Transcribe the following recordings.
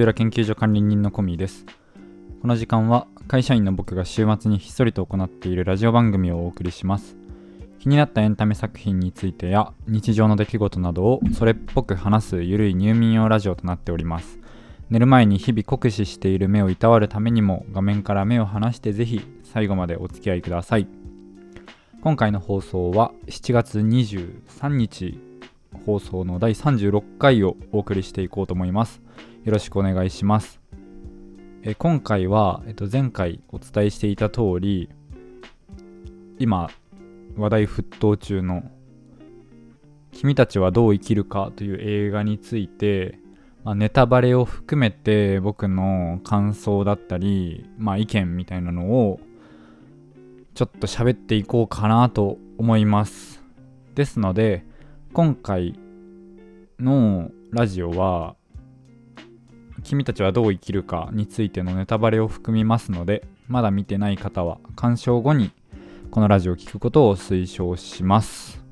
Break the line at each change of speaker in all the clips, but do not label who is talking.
ばんは路地裏研究所管理人のコミです。この時間は会社員の僕が週末にひっそりと行っているラジオ番組をお送りします。気になったエンタメ作品についてや日常の出来事などをそれっぽく話すゆるい入眠用ラジオとなっております。寝る前に日々酷使している目をいたわるためにも画面から目を離してぜひ最後までお付き合いください。今回の放送は7月23日放送の第36回をお送りしていこうと思います。よろしくお願いします。え今回は、えっと、前回お伝えしていた通り今話題沸騰中の「君たちはどう生きるか」という映画について、まあ、ネタバレを含めて僕の感想だったり、まあ、意見みたいなのをちょっと喋っていこうかなと思います。ですので今回のラジオは君たちはどう生きるかについてのネタバレを含みますのでまだ見てない方は鑑賞後にこのラジオを聴くことを推奨します。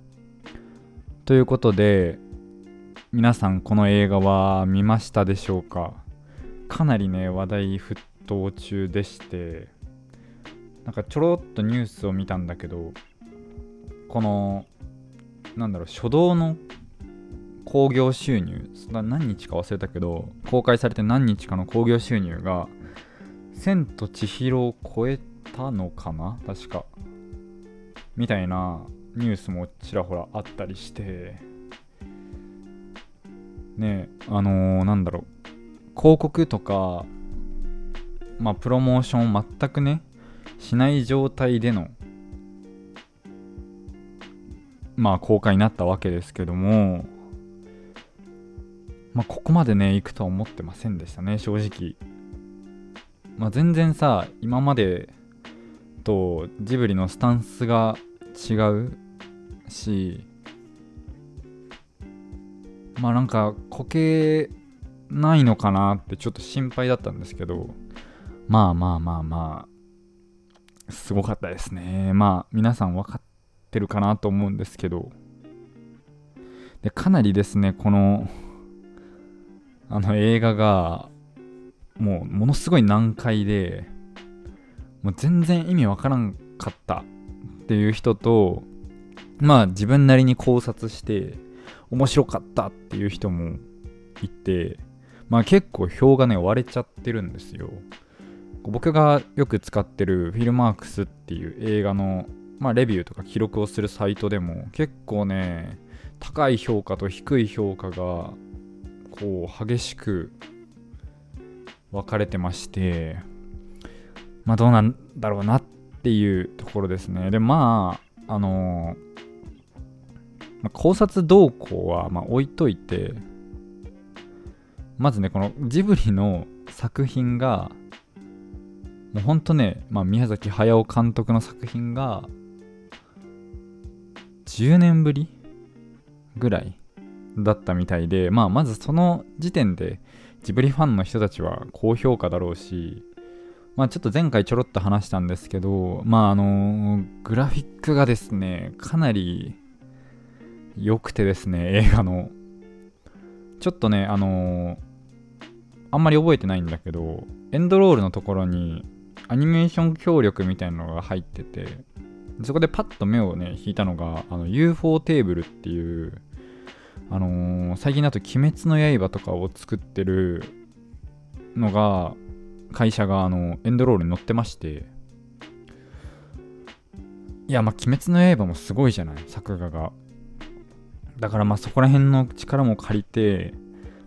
ということで皆さんこの映画は見ましたでしょうか？かなりね話題沸騰中でしてなんかちょろっとニュースを見たんだけどこのなんだろう初動の興行収入何日か忘れたけど公開されて何日かの興行収入が「千と千尋」を超えたのかな？確か。みたいなニュースもちらほらあったりして。ねあのー、なんだろう。広告とかまあプロモーションを全くねしない状態でのまあ公開になったわけですけどもまあここまでね行くとは思ってませんでしたね正直。まあ全然さ今までとジブリのスタンスが違うしまあなんかこけないのかなってちょっと心配だったんですけどまあまあまあまあすごかったですね。まあ皆さん分かってるかなと思うんですけど。でかなりですねこのあの映画がもうものすごい難解でもう全然意味わからんかったっていう人とまあ自分なりに考察して面白かったっていう人もいてまあ結構票がね割れちゃってるんですよ。僕がよく使ってるフィルマークスっていう映画のまあ、レビューとか記録をするサイトでも結構ね高い評価と低い評価がこう激しく分かれてましてまあどうなんだろうなっていうところですね。でまああのまあ、考察動向はまあ置いといてまずねこのジブリの作品がもうほんとね、まあ、宮崎駿監督の作品が10年ぶりぐらいだったみたいで、まあ、まずその時点でジブリファンの人たちは高評価だろうし、まあ、ちょっと前回ちょろっと話したんですけど、まあ、あのグラフィックがですね、かなり良くてですね、映画の。ちょっとね、あのあんまり覚えてないんだけど、エンドロールのところにアニメーション協力みたいなのが入ってて、そこでパッと目をね、引いたのが、あの UFO テーブルっていう、あのー、最近だと鬼滅の刃とかを作ってるのが、会社があのエンドロールに載ってまして、いや、まあ、鬼滅の刃もすごいじゃない、作画が。だからまあそこら辺の力も借りて、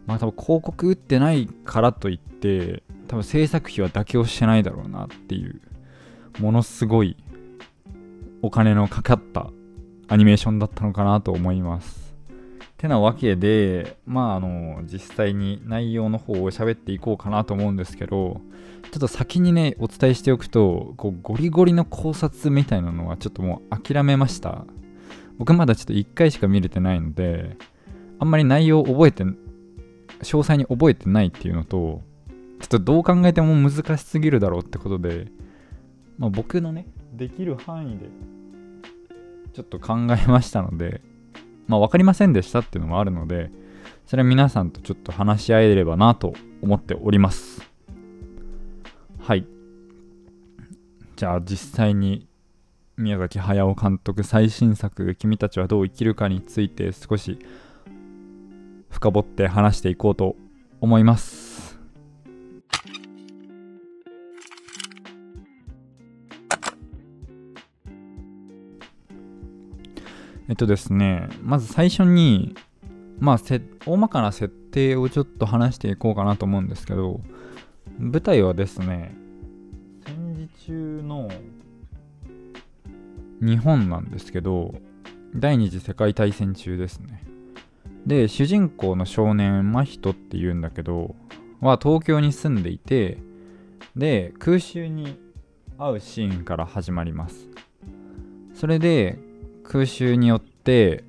まあ多分広告打ってないからといって、多分制作費は妥協してないだろうなっていう、ものすごいお金のかかったアニメーションだったのかなと思います。てなわけで、まああの、実際に内容の方を喋っていこうかなと思うんですけど、ちょっと先にね、お伝えしておくと、こうゴリゴリの考察みたいなのはちょっともう諦めました。僕まだちょっと1回しか見れてないので、あんまり内容を覚えて、詳細に覚えてないっていうのと、ちょっとどう考えても難しすぎるだろうってことで、まあ、僕のね、できる範囲でちょっと考えましたので、まあ分かりませんでしたっていうのもあるので、それは皆さんとちょっと話し合えればなと思っております。はい。じゃあ実際に宮崎駿監督最新作「君たちはどう生きるか」について少し深掘って話していこうと思います。えっとですねまず最初にまあ大まかな設定をちょっと話していこうかなと思うんですけど舞台はですね戦時中の日本なんですけど第二次世界大戦中ですね。で主人公の少年真人っていうんだけどは東京に住んでいてで空襲に遭うシーンから始まります。それで空襲によって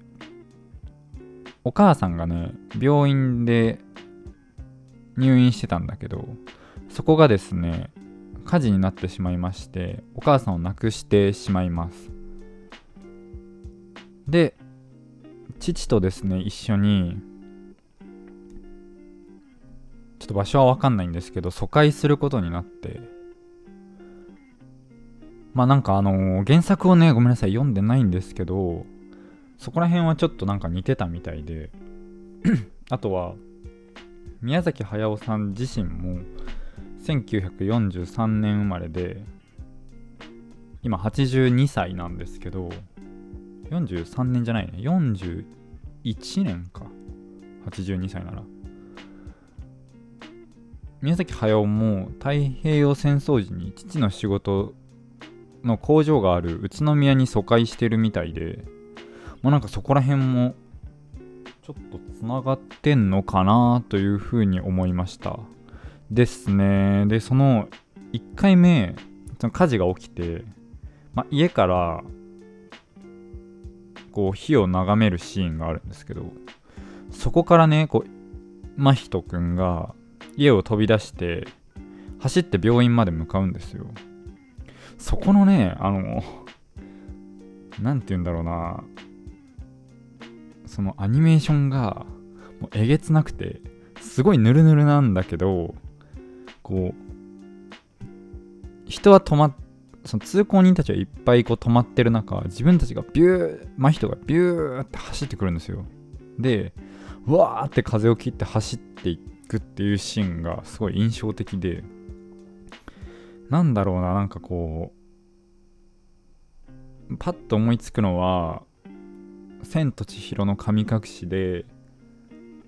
お母さんがね病院で入院してたんだけどそこがですね火事になってしまいましてお母さんを亡くしてしまいます。で父とですね一緒にちょっと場所は分かんないんですけど疎開することになってまあなんかあのー、原作をねごめんなさい読んでないんですけどそこら辺はちょっとなんか似てたみたいで あとは宮崎駿さん自身も1943年生まれで今82歳なんですけど43年じゃないね41年か。82歳なら。宮崎駿も太平洋戦争時に父の仕事の工場がある宇都宮に疎開してるみたいでまあなんかそこら辺もちょっとつながってんのかなというふうに思いました。ですね。でその1回目その火事が起きて、まあ、家からこう火を眺めるシーンがあるんですけどそこからねこう真人くんが家を飛び出して走って病院まで向かうんですよ。そこのねあの何て言うんだろうな。そのアニメーションがもうえげつなくてすごいヌルヌルなんだけどこう人は止まっその通行人たちはいっぱいこう止まってる中自分たちがビュー真人がビューって走ってくるんですよ。でわーって風を切って走っていくっていうシーンがすごい印象的でなんだろうななんかこうパッと思いつくのは「千と千尋の神隠しで」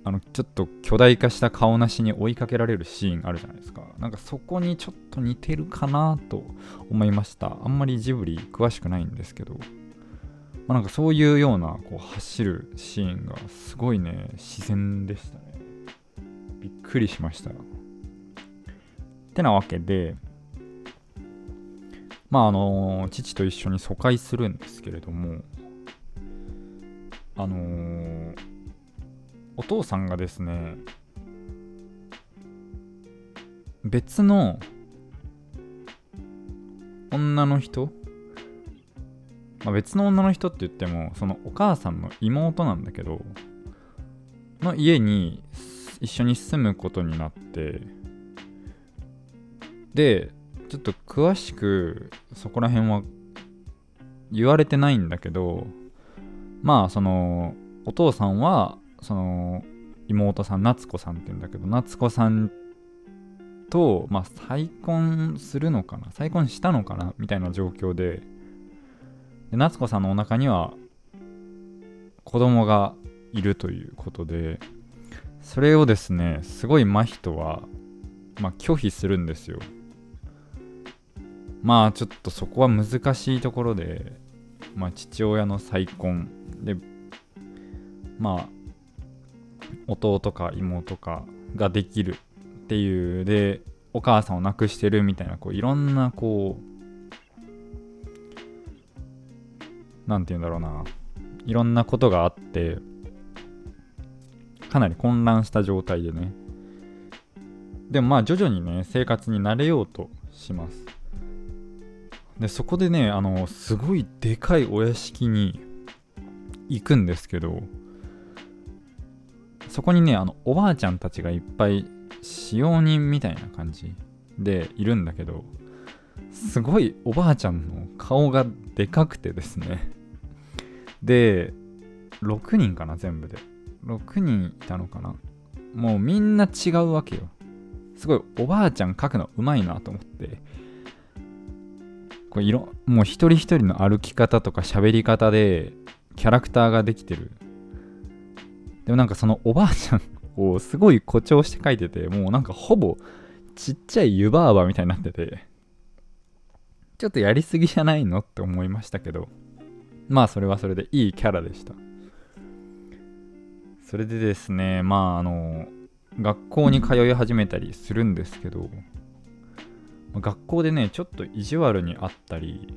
あのちょっと巨大化した顔なしに追いかけられるシーンあるじゃないですか。なんかそこにちょっと似てるかなと思いました。あんまりジブリ詳しくないんですけど、まあ、なんかそういうようなこう走るシーンがすごいね自然でしたね。びっくりしました。ってなわけでまああの父と一緒に疎開するんですけれどもあのーお父さんがですね別の女の人、まあ、別の女の人って言ってもそのお母さんの妹なんだけどの家に一緒に住むことになってでちょっと詳しくそこら辺は言われてないんだけどまあそのお父さんはその妹さん夏子さんって言うんだけど夏子さんと、まあ、再婚するのかな再婚したのかなみたいな状況でで夏子さんのお腹には子供がいるということでそれをですねすごい真人は、まあ、拒否するんですよ。まあちょっとそこは難しいところで、まあ、父親の再婚。でまあ弟か妹かができるっていう。でお母さんを亡くしてるみたいなこういろんなこう何て言うんだろうな。いろんなことがあってかなり混乱した状態でね。でもまあ徐々にね生活に慣れようとします。でそこでねあのすごいでかいお屋敷に行くんですけどそこにねあのおばあちゃんたちがいっぱい使用人みたいな感じでいるんだけどすごいおばあちゃんの顔がでかくてですね。で6人かな全部で。6人いたのかな。もうみんな違うわけよ。すごいおばあちゃん描くのうまいなと思って。これ色もう一人一人の歩き方とか喋り方でキャラクターができてる。でもなんかそのおばあちゃんをすごい誇張して描いててもうなんかほぼちっちゃい湯婆婆みたいになっててちょっとやりすぎじゃないのって思いましたけどまあそれはそれでいいキャラでした。それでですねまああの学校に通い始めたりするんですけど学校でねちょっと意地悪にあったり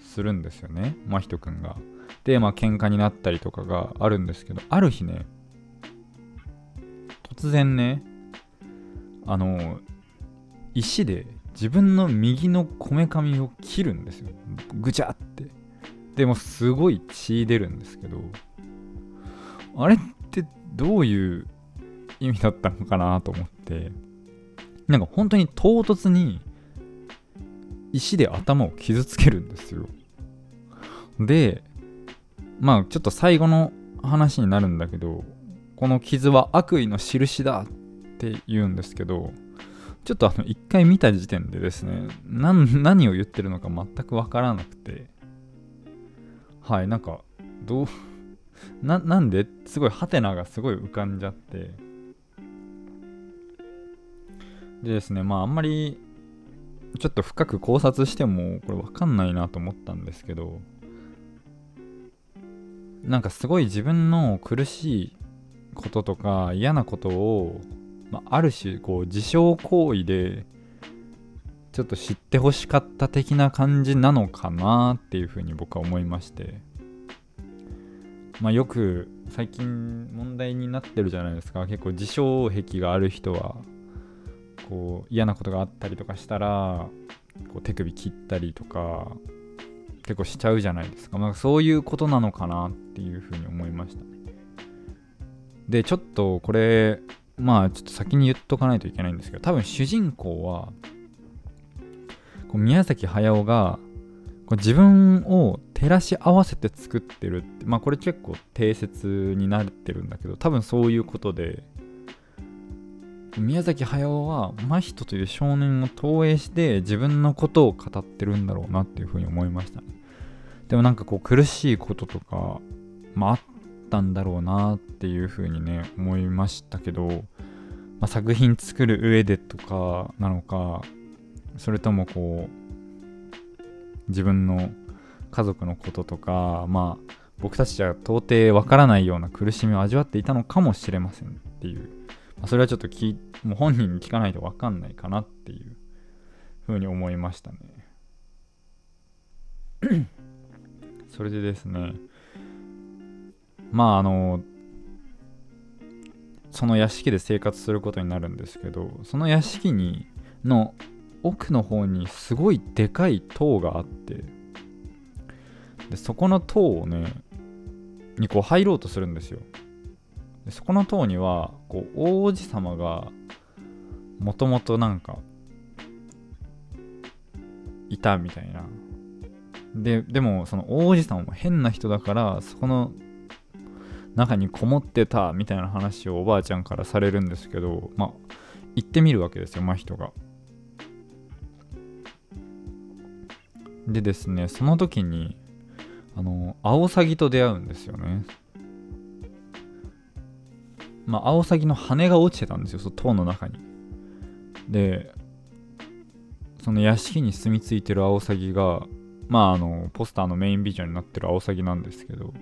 するんですよね。真人くんが。でまあ喧嘩になったりとかがあるんですけどある日ね突然ねあの石で自分の右のこめかみを切るんですよ。ぐちゃって。でもすごい血出るんですけどあれってどういう意味だったのかなと思って。なんか本当に唐突に石で頭を傷つけるんですよ。でまあちょっと最後の話になるんだけどこの傷は悪意の印だって言うんですけどちょっとあの一回見た時点でですね何を言ってるのか全くわからなくて。はいなんかどう ななんで？すごいハテナがすごい浮かんじゃって。でですね。まああんまりちょっと深く考察してもこれわかんないなと思ったんですけどなんかすごい自分の苦しいこととか嫌なことを、まあ、ある種こう自傷行為でちょっと知ってほしかった的な感じなのかなっていうふうに僕は思いまして。まあよく最近問題になってるじゃないですか。結構自傷癖がある人は。こう嫌なことがあったりとかしたらこう手首切ったりとか結構しちゃうじゃないですか、まあ、そういうことなのかなっていうふうに思いましたね。でちょっとこれまあちょっと先に言っとかないといけないんですけど多分主人公はこう宮崎駿がこう自分を照らし合わせて作ってるってまあこれ結構定説になってるんだけど多分そういうことで宮崎駿は真人という少年を投影して自分のことを語ってるんだろうなっていうふうに思いましたね。でもなんかこう苦しいこととか、まあ、ったんだろうなっていうふうにね思いましたけど、まあ、作品作る上でとかなのかそれともこう自分の家族のこととかまあ僕たちじゃ到底わからないような苦しみを味わっていたのかもしれませんっていう、それはちょっときもう本人に聞かないと分かんないかなっていうふうに思いましたね。それでですねまああのその屋敷で生活することになるんですけどその屋敷にの奥の方にすごいでかい塔があってでそこの塔をねにこう入ろうとするんですよ。そこの塔にはこう王子様がもともとなんかいたみたいな。ででもその王子様も変な人だからそこの中にこもってたみたいな話をおばあちゃんからされるんですけどまあ行ってみるわけですよ真人が。でですねその時にあのアオサギと出会うんですよね。まあ、アオサギの羽が落ちてたんですよ、その塔の中に。で、その屋敷に住み着いてるアオサギが、まあ、あの、ポスターのメインビジョンになってるアオサギなんですけど、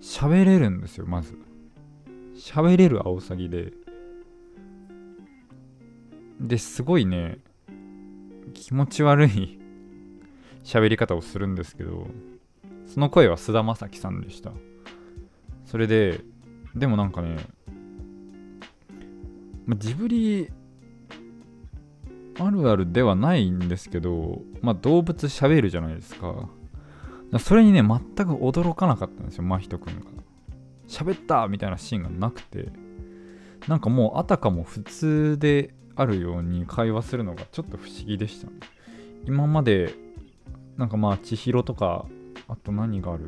喋れるんですよ、まず。喋れるアオサギで。で、すごいね、気持ち悪い 喋り方をするんですけど、その声は菅田将暉さんでした。それで、でもなんかね、まジブリあるあるではないんですけど、まあ、動物喋るじゃないですか。それにね、全く驚かなかったんですよ、真人くんが。喋ったみたいなシーンがなくてなんかもうあたかも普通であるように会話するのがちょっと不思議でしたね今までなんかまあ千尋とかあと何がある？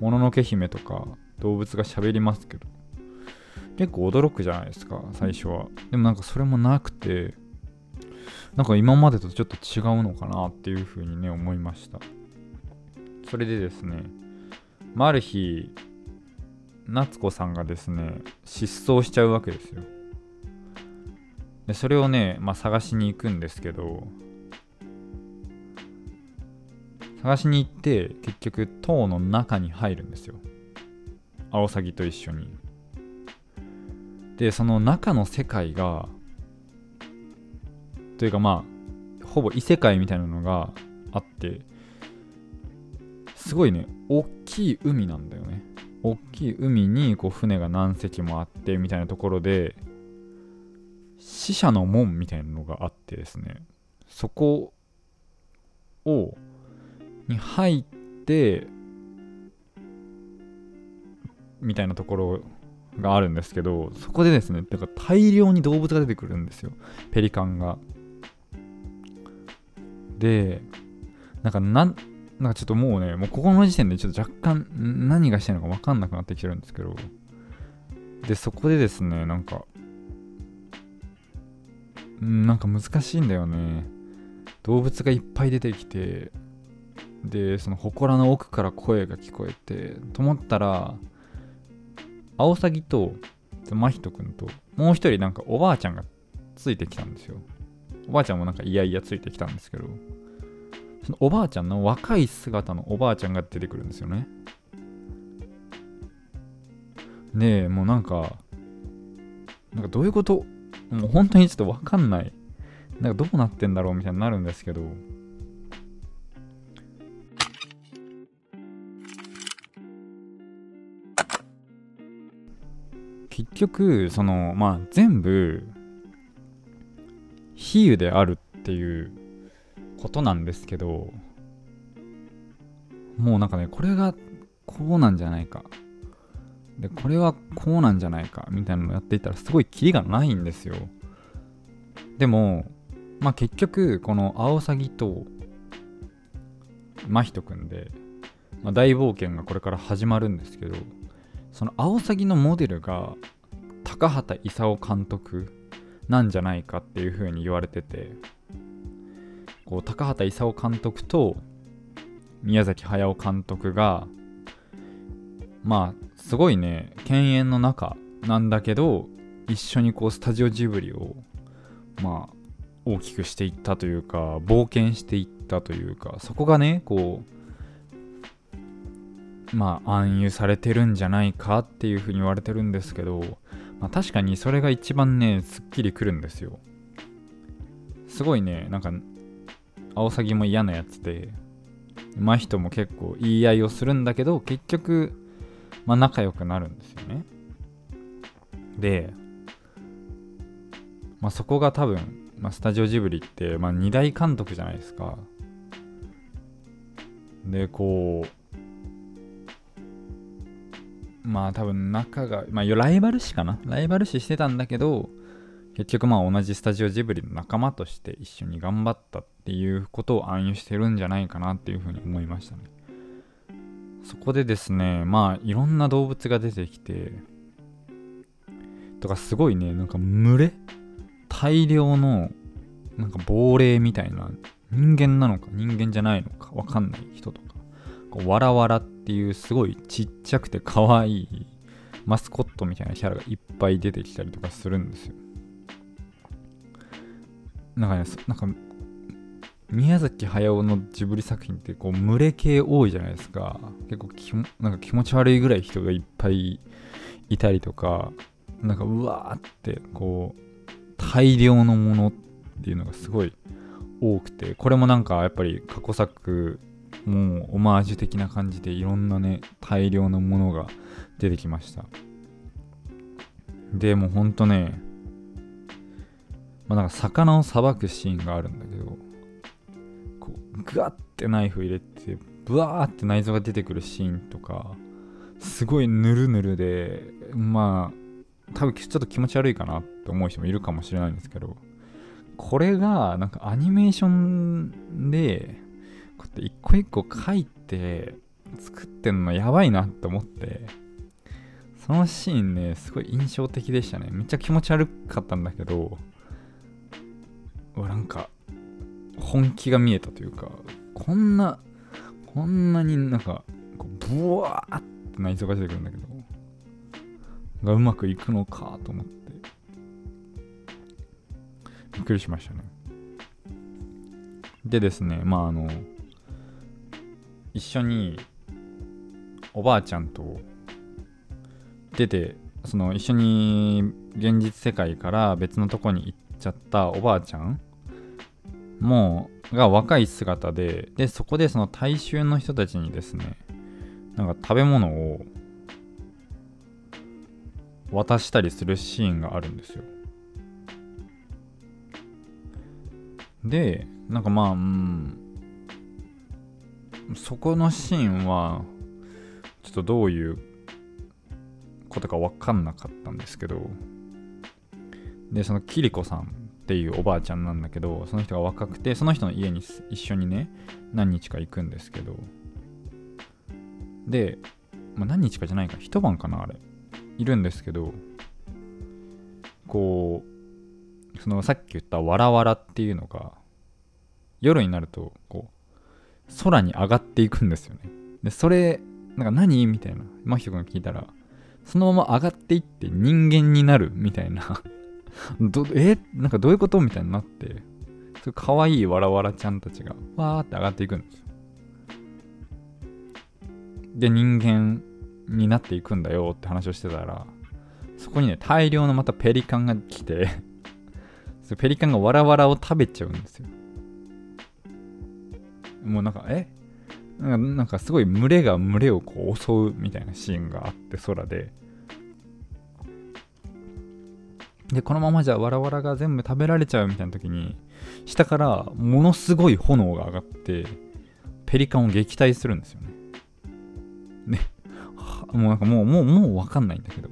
もののけ姫とか動物が喋りますけど。結構驚くじゃないですか最初は。でもなんかそれもなくてなんか今までとちょっと違うのかなっていうふうにね思いました。それでですね、まあ、ある日夏子さんがですね失踪しちゃうわけですよ。でそれをね、まあ、探しに行くんですけど探しに行って結局塔の中に入るんですよ。アオサギと一緒に。でその中の世界がというかまあほぼ異世界みたいなのがあってすごいね大きい海なんだよね。大きい海にこう船が何隻もあってみたいなところで死者の門みたいなのがあってですね。そこをに入ってみたいなところがあるんですけどそこでですねだから大量に動物が出てくるんですよ。ペリカンが。でなんかなんなんかちょっともうねもうここの時点でちょっと若干何がしてるのか分かんなくなってきてるんですけど。でそこでですねなんかなんか難しいんだよね。動物がいっぱい出てきてでその祠の奥から声が聞こえてと思ったらアオサギと真人くんともう一人なんかおばあちゃんがついてきたんですよ。おばあちゃんもなんかいやいやついてきたんですけどそのおばあちゃんの若い姿のおばあちゃんが出てくるんですよね。でもうなんかなんかどういうこと？もう本当にちょっとわかんない。なんかどうなってんだろうみたいになるんですけど。局そのまあ全部比喩であるっていうことなんですけどもうなんかねこれがこうなんじゃないか。でこれはこうなんじゃないかみたいなのをやっていたらすごいキリがないんですよ。でもまあ結局このアオサギと真人くんで、まあ、大冒険がこれから始まるんですけどそのアオサギのモデルが高畑勲監督なんじゃないかっていう風に言われててこう高畑勲監督と宮崎駿監督がまあすごいね犬猿の中なんだけど一緒にこうスタジオジブリをまあ大きくしていったというか冒険していったというかそこがねこうまあ暗喩されてるんじゃないかっていうふうに言われてるんですけど、まあ、確かにそれが一番ねすっきりくるんですよ。すごいねなんかアオサギも嫌なやつで真人も結構言い合いをするんだけど結局まあ仲良くなるんですよね。でまあそこが多分、まあ、スタジオジブリって、まあ、2大監督じゃないですか。でこうまあ多分仲が、まあライバル視かな？ライバル視してたんだけど、結局まあ同じスタジオジブリの仲間として一緒に頑張ったっていうことを暗喩してるんじゃないかなっていうふうに思いましたね。そこでですね、まあいろんな動物が出てきて、とかすごいね、なんか群れ？大量のなんか亡霊みたいな人間なのか人間じゃないのかわかんない人とか、わらわらっていうすごいちっちゃくて可愛いマスコットみたいなキャラがいっぱい出てきたりとかするんですよ。なんかね、なんか宮崎駿のジブリ作品ってこう群れ系多いじゃないですか結構きなんか気持ち悪いぐらい人がいっぱいいたりとかなんかうわーってこう大量のものっていうのがすごい多くてこれもなんかやっぱり過去作もうオマージュ的な感じでいろんなね大量のものが出てきました。でもうほんとねまあなんか魚をさばくシーンがあるんだけどこうグワッてナイフ入れてブワーって内臓が出てくるシーンとかすごいぬるぬるでまあ多分ちょっと気持ち悪いかなって思う人もいるかもしれないんですけどこれがなんかアニメーションでって一個一個書いて作ってんのやばいなって思ってそのシーンねすごい印象的でしたね。めっちゃ気持ち悪かったんだけどなんか本気が見えたというかこんなこんなになんかこうブワーって内臓が出てくるんだけどがうまくいくのかと思ってびっくりしましたね。でですねまああの一緒におばあちゃんと出てその一緒に現実世界から別のとこに行っちゃったおばあちゃんもうが若い姿ででそこでその大衆の人たちにですねなんか食べ物を渡したりするシーンがあるんですよ。でなんかまあうんそこのシーンはちょっとどういうことか分かんなかったんですけどでそのキリコさんっていうおばあちゃんなんだけどその人が若くてその人の家に一緒にね何日か行くんですけどで、まあ、何日かじゃないか一晩かなあれ。いるんですけどこうそのさっき言ったわらわらっていうのが夜になるとこう空に上がっていくんですよね。でそれなんか何？みたいな。真人君が聞いたらそのまま上がっていって人間になるみたいな。どえ？なんかどういうこと？みたいになってそれ可愛いわらわらちゃんたちがわーって上がっていくんですよ。で人間になっていくんだよって話をしてたらそこにね大量のまたペリカンが来て ペリカンがわらわらを食べちゃうんですよ。もうなんかえ？なんかすごい群れが群れをこう襲うみたいなシーンがあって空で。でこのままじゃわらわらが全部食べられちゃうみたいな時に下からものすごい炎が上がってペリカンを撃退するんですよね。ね。もうなんかもうもうもう分かんないんだけど。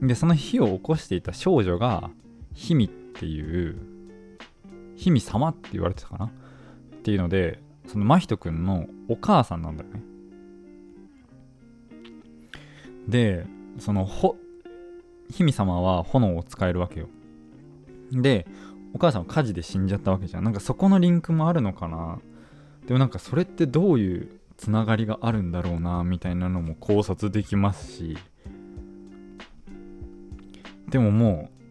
でその火を起こしていた少女がヒミっていうヒミ様って言われてたかな？っていうのでその真人くんのお母さんなんだよね。でそのほ姫様は炎を使えるわけよ。でお母さんは火事で死んじゃったわけじゃん。なんかそこのリンクもあるのかな？でもなんかそれってどういうつながりがあるんだろうな？みたいなのも考察できますし。でももう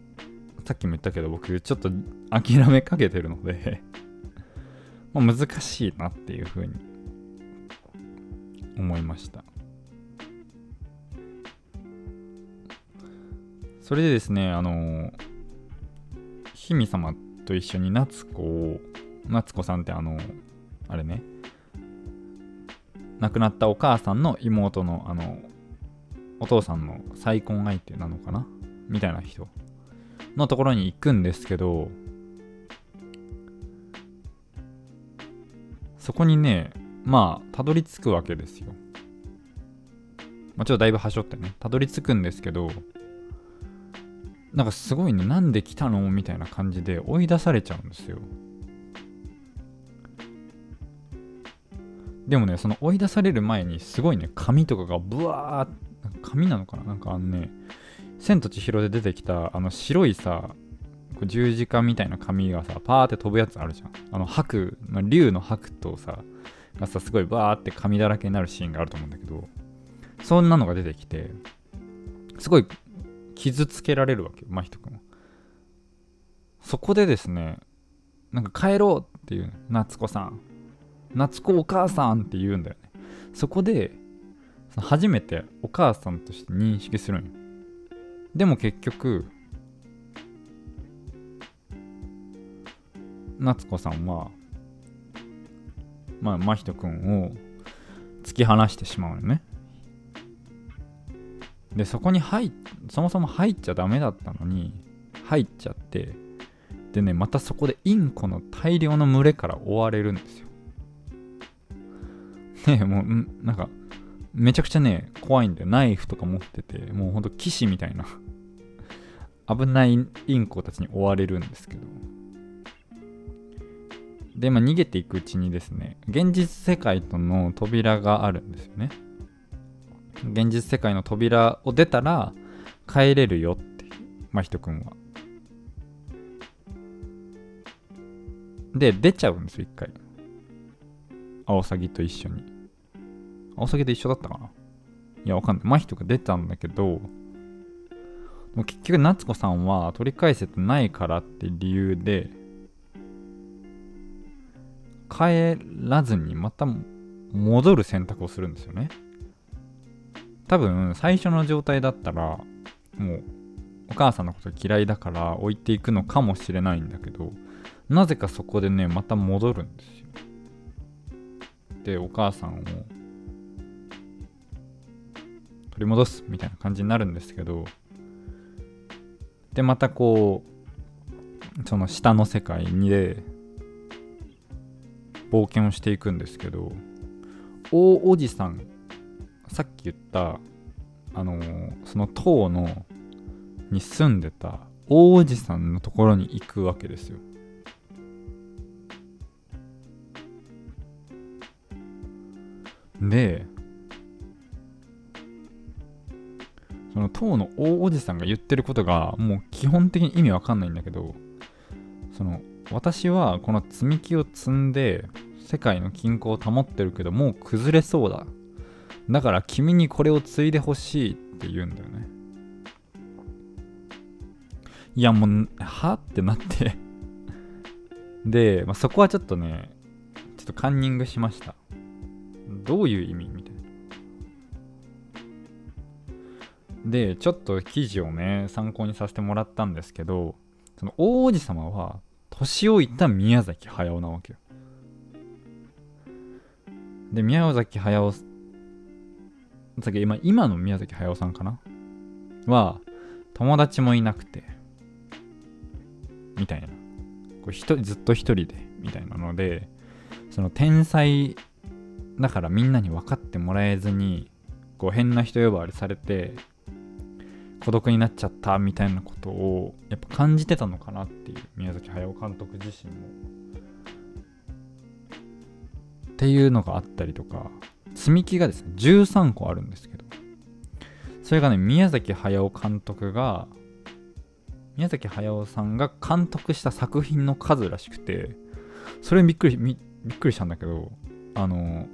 さっきも言ったけど僕ちょっと諦めかけてるので ま、難しいなっていうふうに思いました。それでですねあの姫様と一緒に夏子を夏子さんってあのあれね亡くなったお母さんの妹のあのお父さんの再婚相手なのかな？みたいな人。のところに行くんですけどそこにね、まあ、たどり着くわけですよ。まあ、ちょっとだいぶはしょってね、たどり着くんですけど、なんかすごいね、なんで来たのみたいな感じで追い出されちゃうんですよ。でもね、その追い出される前にすごいね、紙とかがブワー紙なのかな？なんかあのね、千と千尋で出てきたあの白いさ、十字架みたいな紙がさ、パーって飛ぶやつあるじゃん。あの、白、まあ、竜の白とさ、がさ、すごいバーって紙だらけになるシーンがあると思うんだけど、そんなのが出てきて、すごい傷つけられるわけよ、真人君は。そこでですね、なんか帰ろうっていう、夏子さん。夏子お母さんって言うんだよね。そこで、初めてお母さんとして認識するんよ。でも結局、夏子さんは、まあ、真人くんを突き放してしまうのね。で、そこに入そもそも入っちゃダメだったのに、入っちゃって、でね、またそこでインコの大量の群れから追われるんですよ。ねもうなんかめちゃくちゃね怖いんだよ。ナイフとか持っててもうほんと騎士みたいな。危ないインコたちに追われるんですけど。で、まあ、逃げていくうちにですね現実世界との扉があるんですよね。現実世界の扉を出たら帰れるよって真人くんは。で出ちゃうんですよ一回。アオサギと一緒に。アオサギと一緒だったかな？いやわかんない。真人が出たんだけども結局夏子さんは取り返せてないからって理由で帰らずにまた戻る選択をするんですよね。多分最初の状態だったらもうお母さんのこと嫌いだから置いていくのかもしれないんだけどなぜかそこでねまた戻るんですよ。でお母さんを取り戻すみたいな感じになるんですけどでまたこうその下の世界にで冒険をしていくんですけど大おじさんさっき言ったあの、その塔のに住んでた大おじさんのところに行くわけですよ。でその当の大おじさんが言ってることがもう基本的に意味わかんないんだけどその私はこの積み木を積んで世界の均衡を保ってるけどもう崩れそうだ。だから君にこれを継いでほしいって言うんだよね。いやもうはってなって。で、まあ、そこはちょっとねちょっとカンニングしました。どういう意味？で、ちょっと記事をね、参考にさせてもらったんですけど、その大王子様は、年老いた宮崎駿なわけよ。で、宮崎駿、さっき今、今の宮崎駿さんかな？は、友達もいなくて、みたいな。こう人ずっと一人で、みたいなので、その天才だからみんなに分かってもらえずに、こう変な人呼ばわりされて、孤独になっちゃったみたいなことをやっぱ感じてたのかなっていう宮崎駿監督自身も。っていうのがあったりとか積み木がですね13個あるんですけどそれがね宮崎駿監督が宮崎駿さんが監督した作品の数らしくてそれびっくりびっくりしたんだけどあの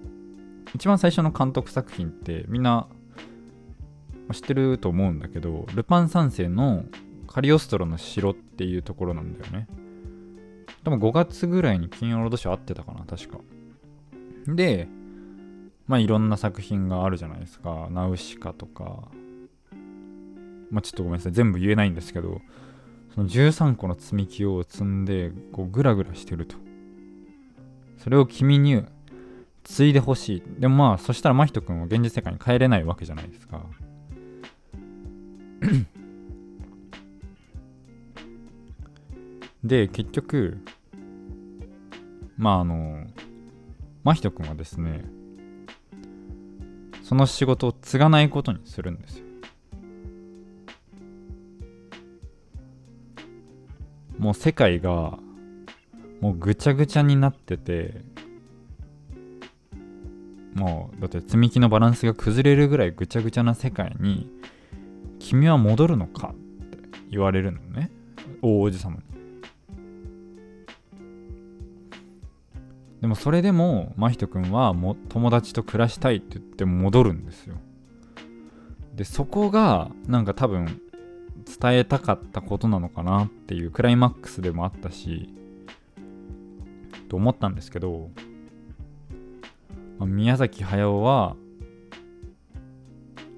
一番最初の監督作品ってみんな知ってると思うんだけど、ルパン三世のカリオストロの城っていうところなんだよね。多分5月ぐらいに金曜ロードショー合ってたかな、確か。で、まあいろんな作品があるじゃないですか。ナウシカとか。まあちょっとごめんなさい。全部言えないんですけど、その13個の積み木を積んで、こうグラグラしてると。それを君に継いでほしい。でもまあ、そしたら真人君は現実世界に帰れないわけじゃないですか。で、結局、まああの、真人君はですね、その仕事を継がないことにするんですよ。もう世界がもうぐちゃぐちゃになっててもうだって積み木のバランスが崩れるぐらいぐちゃぐちゃな世界に君は戻るのかって言われるのね。大王子様に。でもそれでも真人君はも友達と暮らしたいって言って戻るんですよ。でそこがなんか多分伝えたかったことなのかなっていうクライマックスでもあったしと思ったんですけど、まあ、宮崎駿は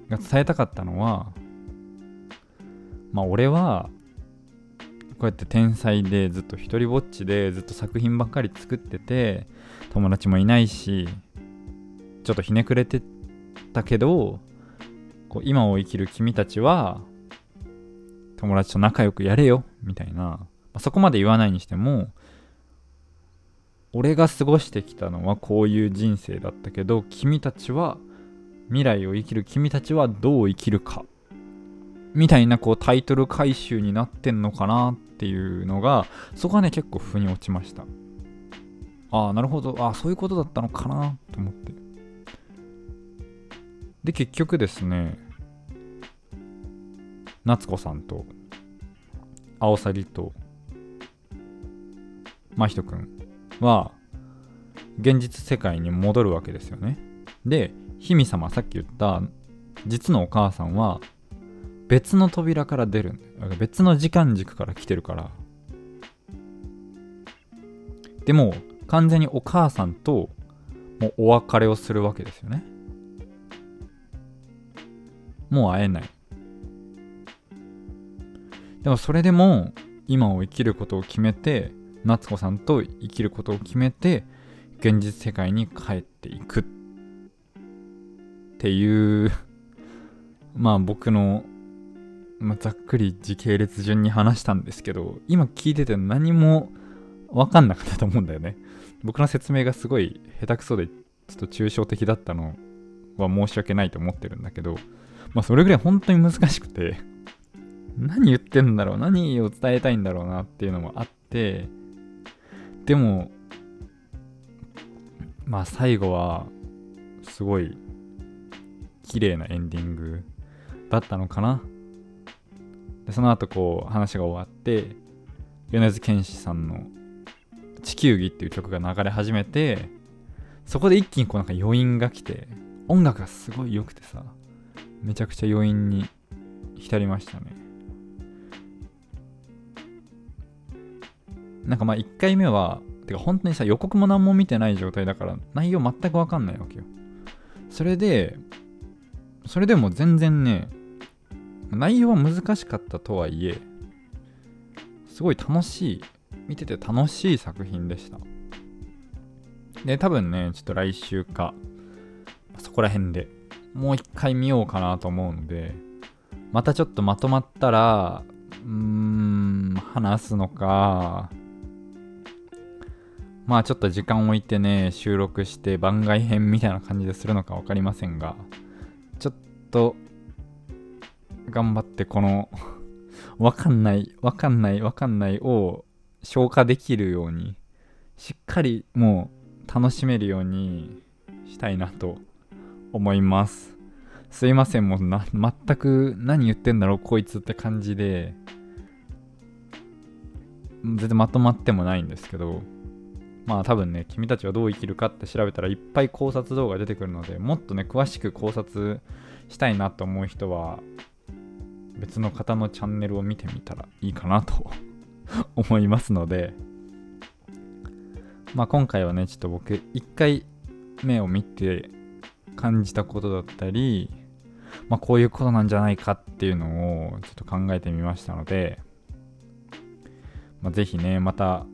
が伝えたかったのはまあ俺はこうやって天才でずっと一人ぼっちでずっと作品ばっかり作ってて友達もいないしちょっとひねくれてたけどこう今を生きる君たちは友達と仲良くやれよみたいな、まあ、そこまで言わないにしても俺が過ごしてきたのはこういう人生だったけど君たちは未来を生きる君たちはどう生きるか。みたいなこうタイトル回収になってんのかなっていうのがそこはね結構腑に落ちました。ああなるほど。ああそういうことだったのかなと思って。で結局ですね夏子さんとアオサギと真人くんは現実世界に戻るわけですよね。で姫様さっき言った実のお母さんは別の扉から出る。別の時間軸から来てるから。でも完全にお母さんともうお別れをするわけですよね。もう会えない。でもそれでも今を生きることを決めて夏子さんと生きることを決めて現実世界に帰っていくっていう。まあ僕の、まあ、ざっくり時系列順に話したんですけど今聞いてて何も分かんなかったと思うんだよね。僕の説明がすごい下手くそでちょっと抽象的だったのは申し訳ないと思ってるんだけどまあそれぐらい本当に難しくて何言ってんだろう何を伝えたいんだろうなっていうのもあってでもまあ最後はすごい綺麗なエンディングだったのかな。でその後こう話が終わって米津玄師さんの「地球儀」っていう曲が流れ始めてそこで一気にこうなんか余韻が来て音楽がすごい良くてさめちゃくちゃ余韻に浸りましたね。なんかまあ1回目はてか本当にさ予告も何も見てない状態だから内容全くわかんないわけよ。それでそれでも全然ね内容は難しかったとはいえすごい楽しい見てて楽しい作品でした。で多分ねちょっと来週かそこら辺でもう一回見ようかなと思うんでまたちょっとまとまったらうーん話すのかまあちょっと時間を置いてね、収録して番外編みたいな感じでするのか分かりませんが、ちょっと、頑張ってこの わかんない、わかんない、わかんないを消化できるように、しっかりもう楽しめるようにしたいなと思います。すいません、もうな、全く何言ってんだろう、こいつって感じで、全然まとまってもないんですけど、まあ多分ね、君たちはどう生きるかって調べたらいっぱい考察動画出てくるので、もっとね、詳しく考察したいなと思う人は、別の方のチャンネルを見てみたらいいかなと 思いますので、まあ今回はね、ちょっと僕、一回目を見て感じたことだったり、まあこういうことなんじゃないかっていうのをちょっと考えてみましたので、まあ、ぜひね、また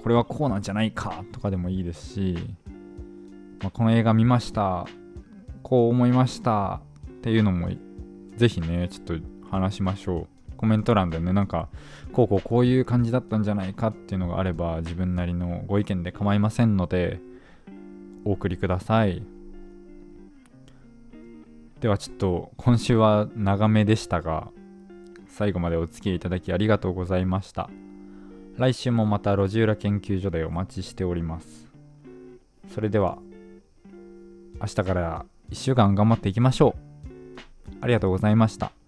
これはこうなんじゃないかとかでもいいですし、まあ、この映画見ましたこう思いましたっていうのもぜひねちょっと話しましょうコメント欄でねなんかこうこうこういう感じだったんじゃないかっていうのがあれば自分なりのご意見で構いませんのでお送りくださいではちょっと今週は長めでしたが最後までお付き合いいただきありがとうございました。来週もまた路地裏研究所でお待ちしております。それでは、明日から1週間頑張っていきましょう。ありがとうございました。